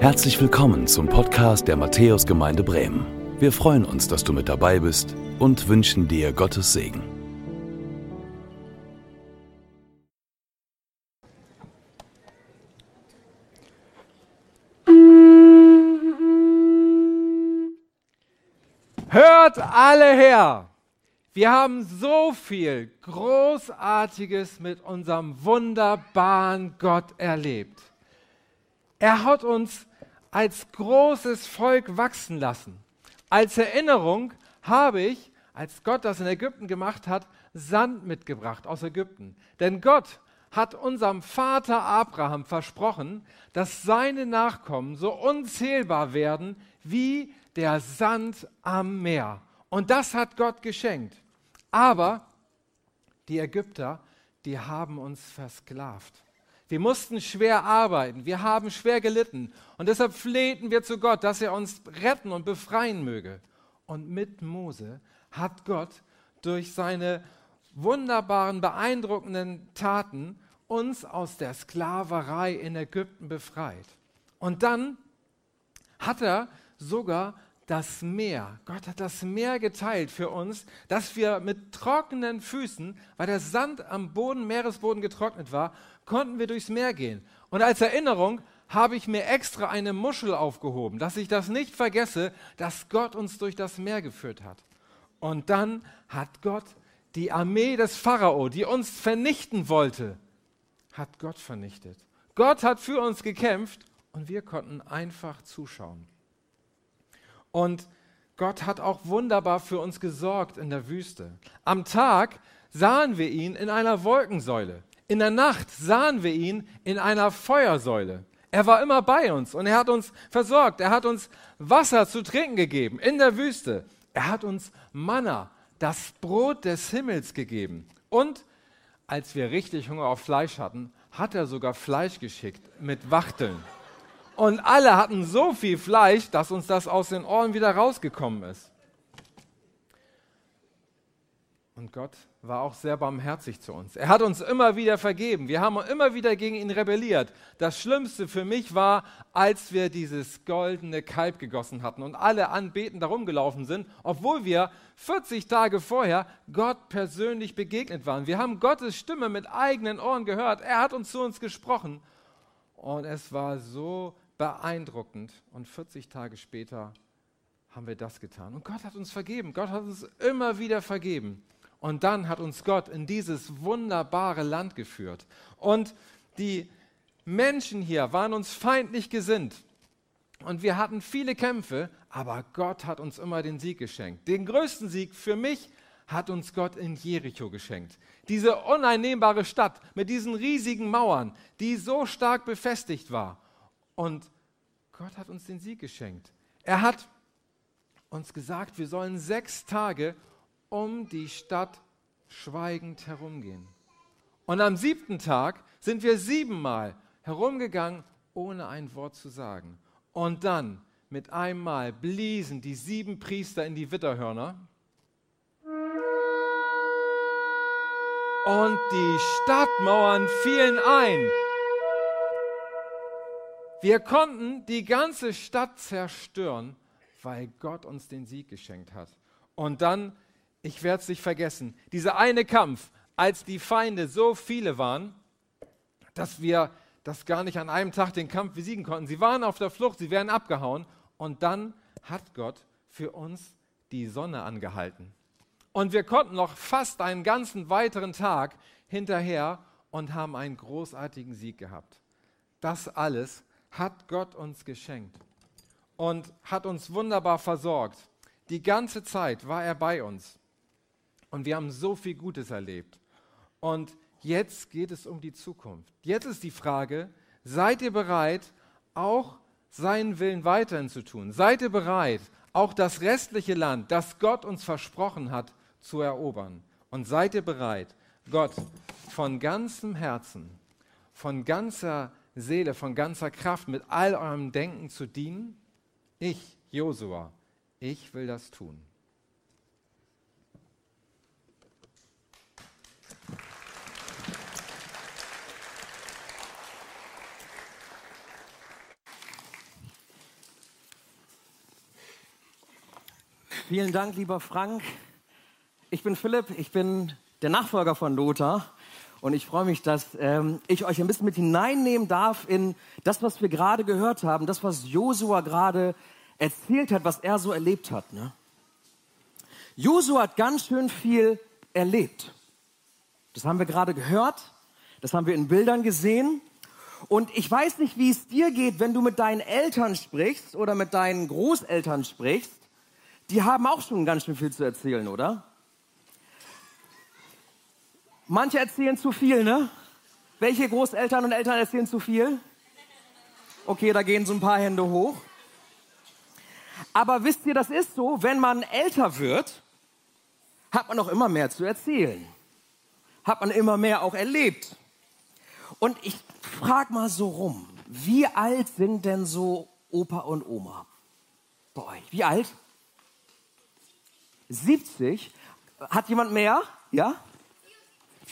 Herzlich willkommen zum Podcast der Matthäusgemeinde Bremen. Wir freuen uns, dass du mit dabei bist und wünschen dir Gottes Segen. Hört alle her! Wir haben so viel Großartiges mit unserem wunderbaren Gott erlebt. Er hat uns als großes Volk wachsen lassen. Als Erinnerung habe ich, als Gott das in Ägypten gemacht hat, Sand mitgebracht aus Ägypten. Denn Gott hat unserem Vater Abraham versprochen, dass seine Nachkommen so unzählbar werden wie der Sand am Meer. Und das hat Gott geschenkt. Aber die Ägypter, die haben uns versklavt. Wir mussten schwer arbeiten, wir haben schwer gelitten und deshalb flehten wir zu Gott, dass er uns retten und befreien möge. Und mit Mose hat Gott durch seine wunderbaren, beeindruckenden Taten uns aus der Sklaverei in Ägypten befreit. Und dann hat er sogar das Meer. Gott hat das Meer geteilt für uns, dass wir mit trockenen Füßen, weil der Sand am Boden, Meeresboden getrocknet war, konnten wir durchs Meer gehen. Und als Erinnerung habe ich mir extra eine Muschel aufgehoben, dass ich das nicht vergesse, dass Gott uns durch das Meer geführt hat. Und dann hat Gott die Armee des Pharao, die uns vernichten wollte, hat Gott vernichtet. Gott hat für uns gekämpft und wir konnten einfach zuschauen. Und Gott hat auch wunderbar für uns gesorgt in der Wüste. Am Tag sahen wir ihn in einer Wolkensäule. In der Nacht sahen wir ihn in einer Feuersäule. Er war immer bei uns und er hat uns versorgt. Er hat uns Wasser zu trinken gegeben in der Wüste. Er hat uns Manna, das Brot des Himmels gegeben. Und als wir richtig Hunger auf Fleisch hatten, hat er sogar Fleisch geschickt mit Wachteln. Und alle hatten so viel Fleisch, dass uns das aus den Ohren wieder rausgekommen ist. Und Gott war auch sehr barmherzig zu uns. Er hat uns immer wieder vergeben. Wir haben immer wieder gegen ihn rebelliert. Das Schlimmste für mich war, als wir dieses goldene Kalb gegossen hatten und alle anbetend darum gelaufen sind, obwohl wir 40 Tage vorher Gott persönlich begegnet waren. Wir haben Gottes Stimme mit eigenen Ohren gehört. Er hat uns zu uns gesprochen. Und es war so beeindruckend. Und 40 Tage später haben wir das getan. Und Gott hat uns vergeben. Gott hat uns immer wieder vergeben. Und dann hat uns Gott in dieses wunderbare Land geführt. Und die Menschen hier waren uns feindlich gesinnt. Und wir hatten viele Kämpfe, aber Gott hat uns immer den Sieg geschenkt. Den größten Sieg für mich hat uns Gott in Jericho geschenkt. Diese uneinnehmbare Stadt mit diesen riesigen Mauern, die so stark befestigt war. Und Gott hat uns den Sieg geschenkt. Er hat uns gesagt, wir sollen sechs Tage um die Stadt schweigend herumgehen. Und am siebten Tag sind wir siebenmal herumgegangen, ohne ein Wort zu sagen. Und dann mit einem Mal bliesen die sieben Priester in die Witterhörner. Und die Stadtmauern fielen ein. Wir konnten die ganze Stadt zerstören, weil Gott uns den Sieg geschenkt hat. Und dann, ich werde es nicht vergessen, dieser eine Kampf, als die Feinde so viele waren, dass wir das gar nicht an einem Tag den Kampf besiegen konnten. Sie waren auf der Flucht, sie wären abgehauen. Und dann hat Gott für uns die Sonne angehalten. Und wir konnten noch fast einen ganzen weiteren Tag hinterher und haben einen großartigen Sieg gehabt. Das alles hat Gott uns geschenkt und hat uns wunderbar versorgt. Die ganze Zeit war er bei uns. Und wir haben so viel Gutes erlebt. Und jetzt geht es um die Zukunft. Jetzt ist die Frage, seid ihr bereit, auch seinen Willen weiterhin zu tun? Seid ihr bereit, auch das restliche Land, das Gott uns versprochen hat, zu erobern. Und seid ihr bereit, Gott von ganzem Herzen, von ganzer Seele, von ganzer Kraft, mit all eurem Denken zu dienen? Ich, Josua, ich will das tun. Vielen Dank, lieber Frank. Ich bin Philipp, ich bin der Nachfolger von Lothar und ich freue mich, dass ähm, ich euch ein bisschen mit hineinnehmen darf in das, was wir gerade gehört haben, das, was Josua gerade erzählt hat, was er so erlebt hat. Ne? Josua hat ganz schön viel erlebt. Das haben wir gerade gehört, das haben wir in Bildern gesehen. Und ich weiß nicht, wie es dir geht, wenn du mit deinen Eltern sprichst oder mit deinen Großeltern sprichst. Die haben auch schon ganz schön viel zu erzählen, oder? Manche erzählen zu viel, ne? Welche Großeltern und Eltern erzählen zu viel? Okay, da gehen so ein paar Hände hoch. Aber wisst ihr, das ist so, wenn man älter wird, hat man auch immer mehr zu erzählen. Hat man immer mehr auch erlebt. Und ich frage mal so rum, wie alt sind denn so Opa und Oma bei euch? Wie alt? 70? Hat jemand mehr? Ja?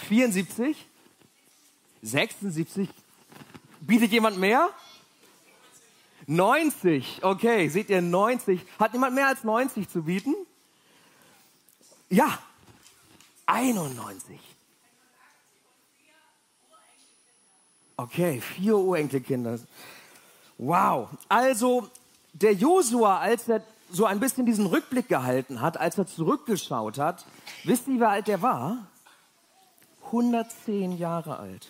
74? 76? Bietet jemand mehr? 90, okay, seht ihr 90. Hat jemand mehr als 90 zu bieten? Ja, 91. Okay, vier Urenkelkinder. Wow. Also der Josua, als er so ein bisschen diesen Rückblick gehalten hat, als er zurückgeschaut hat, wisst ihr, wie alt der war? 110 Jahre alt.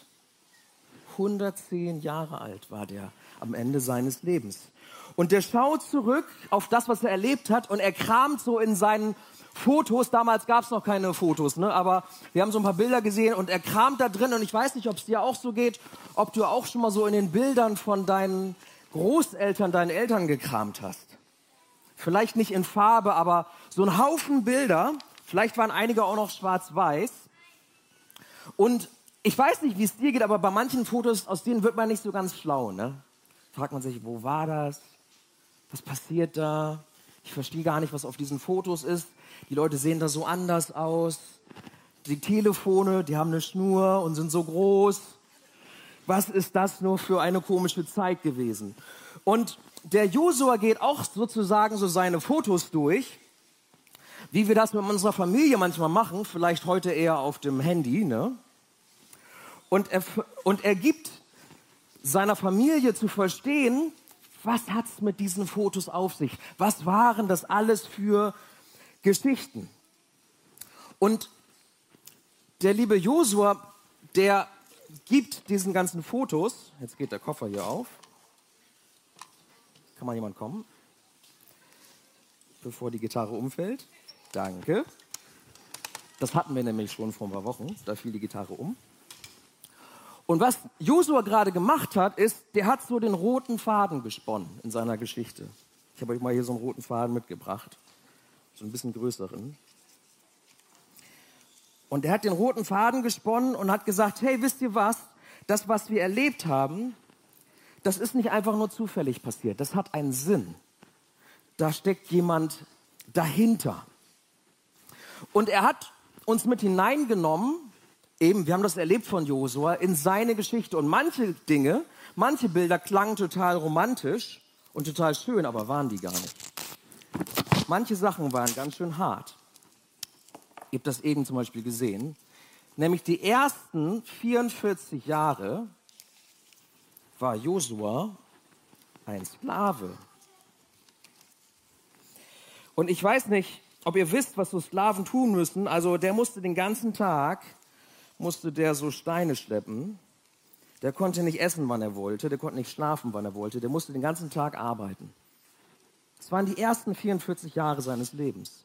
110 Jahre alt war der am Ende seines Lebens. Und der schaut zurück auf das, was er erlebt hat und er kramt so in seinen Fotos. Damals gab es noch keine Fotos, ne? aber wir haben so ein paar Bilder gesehen und er kramt da drin und ich weiß nicht, ob es dir auch so geht, ob du auch schon mal so in den Bildern von deinen Großeltern, deinen Eltern gekramt hast. Vielleicht nicht in Farbe, aber so ein Haufen Bilder. Vielleicht waren einige auch noch schwarz-weiß. Und ich weiß nicht, wie es dir geht, aber bei manchen Fotos, aus denen wird man nicht so ganz schlau. Ne? Fragt man sich, wo war das? Was passiert da? Ich verstehe gar nicht, was auf diesen Fotos ist. Die Leute sehen da so anders aus. Die Telefone, die haben eine Schnur und sind so groß. Was ist das nur für eine komische Zeit gewesen? Und der Josua geht auch sozusagen so seine Fotos durch, wie wir das mit unserer Familie manchmal machen, vielleicht heute eher auf dem Handy, ne? Und er, und er gibt seiner Familie zu verstehen, was hat es mit diesen Fotos auf sich? Was waren das alles für Geschichten? Und der liebe Josua, der gibt diesen ganzen Fotos, jetzt geht der Koffer hier auf, kann mal jemand kommen, bevor die Gitarre umfällt? Danke. Das hatten wir nämlich schon vor ein paar Wochen, da fiel die Gitarre um. Und was Josua gerade gemacht hat, ist, der hat so den roten Faden gesponnen in seiner Geschichte. Ich habe euch mal hier so einen roten Faden mitgebracht, so ein bisschen größeren. Und er hat den roten Faden gesponnen und hat gesagt, hey, wisst ihr was? Das, was wir erlebt haben, das ist nicht einfach nur zufällig passiert. Das hat einen Sinn. Da steckt jemand dahinter. Und er hat uns mit hineingenommen eben, wir haben das erlebt von Josua, in seine Geschichte. Und manche Dinge, manche Bilder klangen total romantisch und total schön, aber waren die gar nicht. Manche Sachen waren ganz schön hart. Ihr habt das eben zum Beispiel gesehen. Nämlich die ersten 44 Jahre war Josua ein Sklave. Und ich weiß nicht, ob ihr wisst, was so Sklaven tun müssen. Also der musste den ganzen Tag musste der so Steine schleppen. Der konnte nicht essen, wann er wollte, der konnte nicht schlafen, wann er wollte, der musste den ganzen Tag arbeiten. Das waren die ersten 44 Jahre seines Lebens.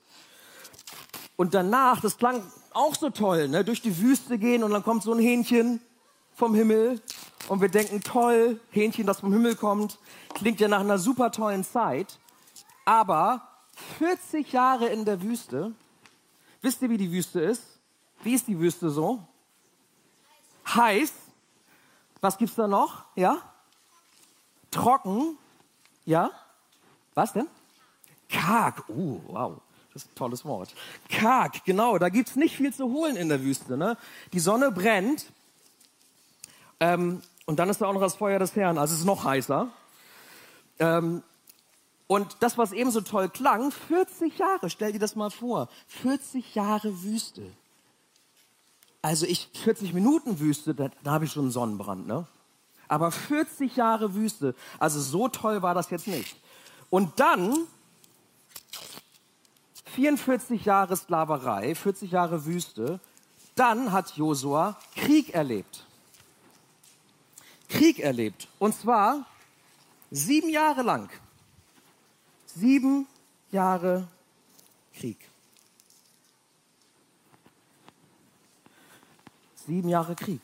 Und danach, das klang auch so toll, ne? durch die Wüste gehen und dann kommt so ein Hähnchen vom Himmel und wir denken, toll, Hähnchen, das vom Himmel kommt, klingt ja nach einer super tollen Zeit. Aber 40 Jahre in der Wüste, wisst ihr, wie die Wüste ist? Wie ist die Wüste so? Heiß. Was gibt's da noch? Ja? Trocken. Ja? Was denn? Karg. Uh, wow. Das ist ein tolles Wort. Karg, genau. Da gibt's nicht viel zu holen in der Wüste. Ne? Die Sonne brennt. Ähm, und dann ist da auch noch das Feuer des Herrn. Also es ist noch heißer. Ähm, Und das, was eben so toll klang, 40 Jahre, stell dir das mal vor, 40 Jahre Wüste. Also ich, 40 Minuten Wüste, da, da habe ich schon einen Sonnenbrand, ne? Aber 40 Jahre Wüste, also so toll war das jetzt nicht. Und dann 44 Jahre Sklaverei, 40 Jahre Wüste, dann hat Josua Krieg erlebt. Krieg erlebt. Und zwar sieben Jahre lang. Sieben Jahre Krieg. Sieben Jahre Krieg.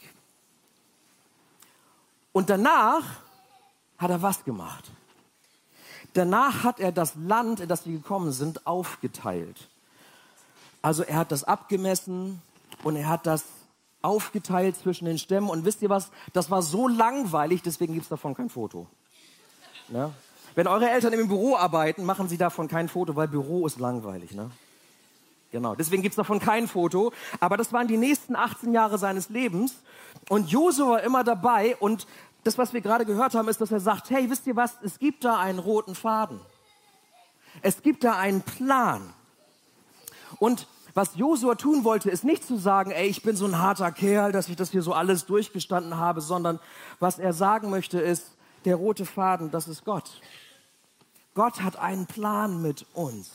Und danach hat er was gemacht? Danach hat er das Land, in das sie gekommen sind, aufgeteilt. Also er hat das abgemessen und er hat das aufgeteilt zwischen den Stämmen. Und wisst ihr was? Das war so langweilig, deswegen gibt es davon kein Foto. Ne? Wenn eure Eltern im Büro arbeiten, machen sie davon kein Foto, weil Büro ist langweilig. Ne? Genau, deswegen gibt es davon kein Foto. Aber das waren die nächsten 18 Jahre seines Lebens. Und Josua war immer dabei. Und das, was wir gerade gehört haben, ist, dass er sagt, hey, wisst ihr was, es gibt da einen roten Faden. Es gibt da einen Plan. Und was Josua tun wollte, ist nicht zu sagen, ey, ich bin so ein harter Kerl, dass ich das hier so alles durchgestanden habe, sondern was er sagen möchte ist, der rote Faden, das ist Gott. Gott hat einen Plan mit uns.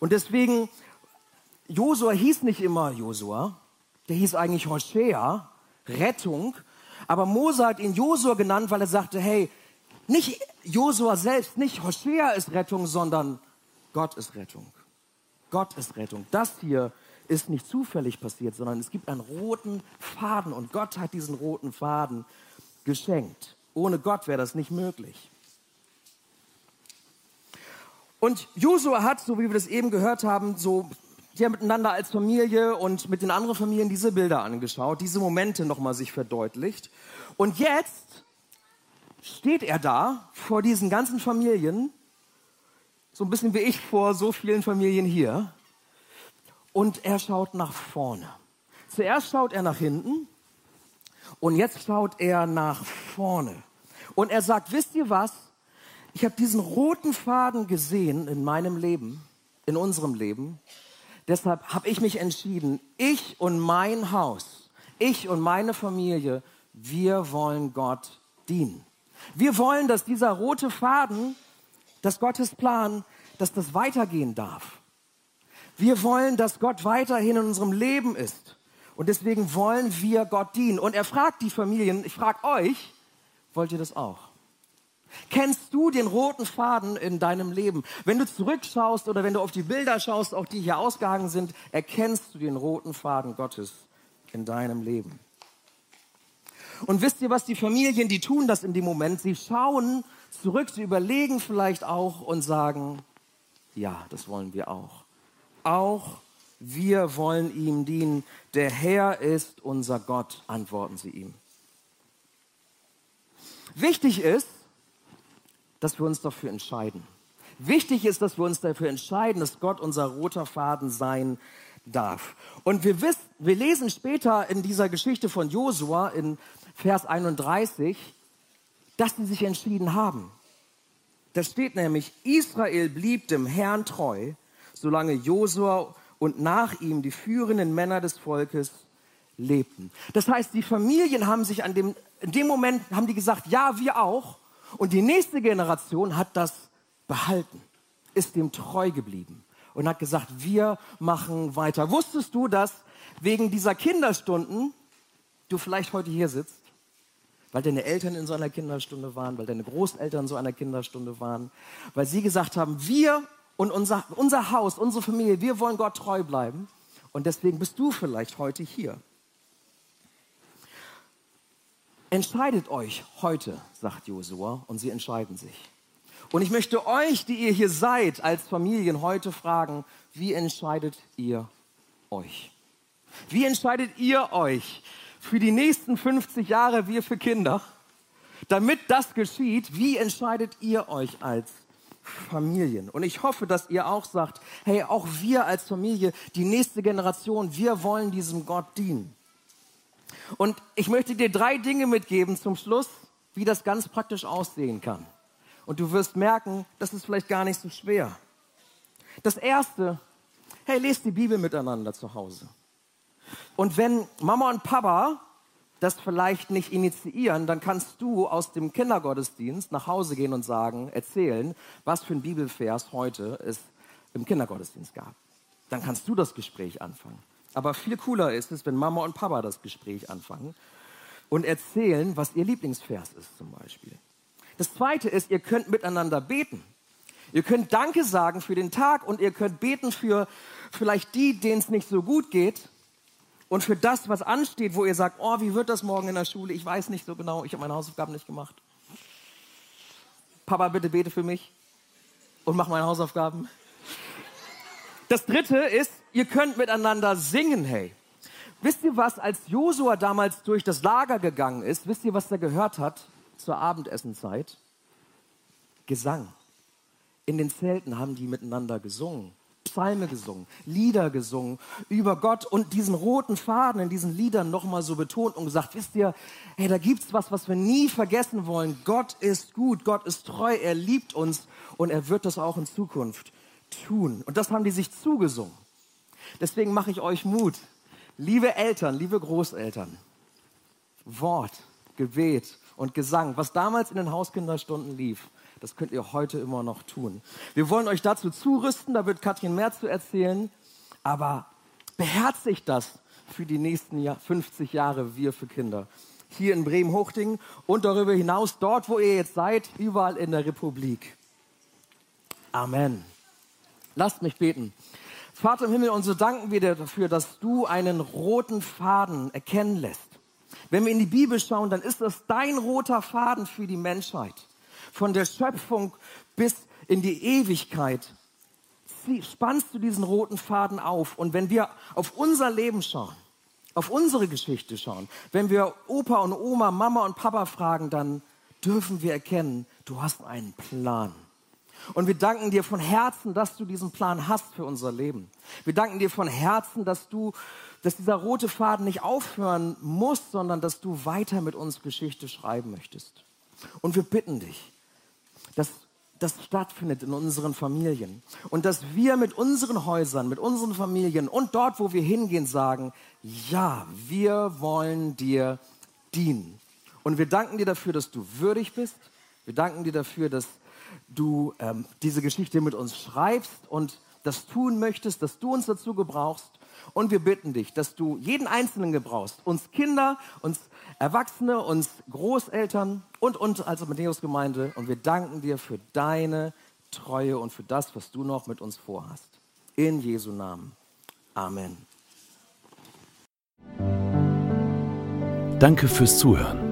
Und deswegen, Josua hieß nicht immer Josua, der hieß eigentlich Hoshea, Rettung, aber Mose hat ihn Josua genannt, weil er sagte, hey, nicht Josua selbst, nicht Hoshea ist Rettung, sondern Gott ist Rettung. Gott ist Rettung. Das hier ist nicht zufällig passiert, sondern es gibt einen roten Faden und Gott hat diesen roten Faden geschenkt. Ohne Gott wäre das nicht möglich. Und Josua hat, so wie wir das eben gehört haben, so die haben miteinander als Familie und mit den anderen Familien diese Bilder angeschaut, diese Momente nochmal sich verdeutlicht. Und jetzt steht er da vor diesen ganzen Familien, so ein bisschen wie ich vor so vielen Familien hier, und er schaut nach vorne. Zuerst schaut er nach hinten und jetzt schaut er nach vorne. Und er sagt, wisst ihr was? Ich habe diesen roten Faden gesehen in meinem Leben, in unserem Leben. Deshalb habe ich mich entschieden, ich und mein Haus, ich und meine Familie, wir wollen Gott dienen. Wir wollen, dass dieser rote Faden, dass Gottes Plan, dass das weitergehen darf. Wir wollen, dass Gott weiterhin in unserem Leben ist. Und deswegen wollen wir Gott dienen. Und er fragt die Familien, ich frage euch, wollt ihr das auch? Kennst du den roten Faden in deinem Leben? Wenn du zurückschaust oder wenn du auf die Bilder schaust, auch die hier ausgehangen sind, erkennst du den roten Faden Gottes in deinem Leben. Und wisst ihr, was die Familien, die tun das in dem Moment? Sie schauen zurück, sie überlegen vielleicht auch und sagen, ja, das wollen wir auch. Auch wir wollen ihm dienen. Der Herr ist unser Gott, antworten sie ihm. Wichtig ist, dass wir uns dafür entscheiden. Wichtig ist, dass wir uns dafür entscheiden, dass Gott unser roter Faden sein darf. Und wir, wissen, wir lesen später in dieser Geschichte von Josua in Vers 31, dass sie sich entschieden haben. Da steht nämlich, Israel blieb dem Herrn treu, solange Josua und nach ihm die führenden Männer des Volkes lebten. Das heißt, die Familien haben sich an dem, in dem Moment haben die gesagt, ja, wir auch. Und die nächste Generation hat das behalten, ist dem treu geblieben und hat gesagt, wir machen weiter. Wusstest du, dass wegen dieser Kinderstunden du vielleicht heute hier sitzt? Weil deine Eltern in so einer Kinderstunde waren, weil deine Großeltern in so einer Kinderstunde waren, weil sie gesagt haben, wir und unser, unser Haus, unsere Familie, wir wollen Gott treu bleiben. Und deswegen bist du vielleicht heute hier. Entscheidet euch heute, sagt Josua, und sie entscheiden sich. Und ich möchte euch, die ihr hier seid, als Familien heute fragen, wie entscheidet ihr euch? Wie entscheidet ihr euch für die nächsten 50 Jahre, wir für Kinder? Damit das geschieht, wie entscheidet ihr euch als Familien? Und ich hoffe, dass ihr auch sagt, hey, auch wir als Familie, die nächste Generation, wir wollen diesem Gott dienen. Und ich möchte dir drei Dinge mitgeben zum Schluss, wie das ganz praktisch aussehen kann. Und du wirst merken, das ist vielleicht gar nicht so schwer. Das erste, hey, lest die Bibel miteinander zu Hause. Und wenn Mama und Papa das vielleicht nicht initiieren, dann kannst du aus dem Kindergottesdienst nach Hause gehen und sagen, erzählen, was für ein Bibelvers heute es im Kindergottesdienst gab. Dann kannst du das Gespräch anfangen. Aber viel cooler ist es, wenn Mama und Papa das Gespräch anfangen und erzählen, was ihr Lieblingsvers ist zum Beispiel. Das zweite ist, ihr könnt miteinander beten. Ihr könnt Danke sagen für den Tag und ihr könnt beten für vielleicht die, denen es nicht so gut geht und für das, was ansteht, wo ihr sagt, oh, wie wird das morgen in der Schule? Ich weiß nicht so genau, ich habe meine Hausaufgaben nicht gemacht. Papa, bitte bete für mich und mach meine Hausaufgaben. Das dritte ist, ihr könnt miteinander singen, hey. Wisst ihr was, als Josua damals durch das Lager gegangen ist, wisst ihr, was er gehört hat zur Abendessenzeit? Gesang. In den Zelten haben die miteinander gesungen. Psalme gesungen, Lieder gesungen über Gott und diesen roten Faden in diesen Liedern nochmal so betont und gesagt, wisst ihr, hey, da gibt's was, was wir nie vergessen wollen. Gott ist gut, Gott ist treu, er liebt uns und er wird das auch in Zukunft tun. Und das haben die sich zugesungen. Deswegen mache ich euch Mut. Liebe Eltern, liebe Großeltern, Wort, Gebet und Gesang, was damals in den Hauskinderstunden lief, das könnt ihr heute immer noch tun. Wir wollen euch dazu zurüsten, da wird Katrin mehr zu erzählen, aber beherzigt das für die nächsten 50 Jahre Wir für Kinder. Hier in Bremen-Hochding und darüber hinaus dort, wo ihr jetzt seid, überall in der Republik. Amen. Lasst mich beten. Vater im Himmel, und so danken wir dir dafür, dass du einen roten Faden erkennen lässt. Wenn wir in die Bibel schauen, dann ist das dein roter Faden für die Menschheit von der Schöpfung bis in die Ewigkeit, spannst du diesen roten Faden auf. Und wenn wir auf unser Leben schauen, auf unsere Geschichte schauen, wenn wir Opa und Oma, Mama und Papa fragen, dann dürfen wir erkennen, du hast einen Plan. Und wir danken dir von Herzen, dass du diesen Plan hast für unser Leben. Wir danken dir von Herzen, dass du, dass dieser rote Faden nicht aufhören muss, sondern dass du weiter mit uns Geschichte schreiben möchtest. Und wir bitten dich, dass das stattfindet in unseren Familien und dass wir mit unseren Häusern, mit unseren Familien und dort, wo wir hingehen, sagen, ja, wir wollen dir dienen. Und wir danken dir dafür, dass du würdig bist. Wir danken dir dafür, dass du ähm, diese Geschichte mit uns schreibst und das tun möchtest, dass du uns dazu gebrauchst. Und wir bitten dich, dass du jeden Einzelnen gebrauchst, uns Kinder, uns Erwachsene, uns Großeltern und uns als Matthäus-Gemeinde. Und wir danken dir für deine Treue und für das, was du noch mit uns vorhast. In Jesu Namen. Amen. Danke fürs Zuhören.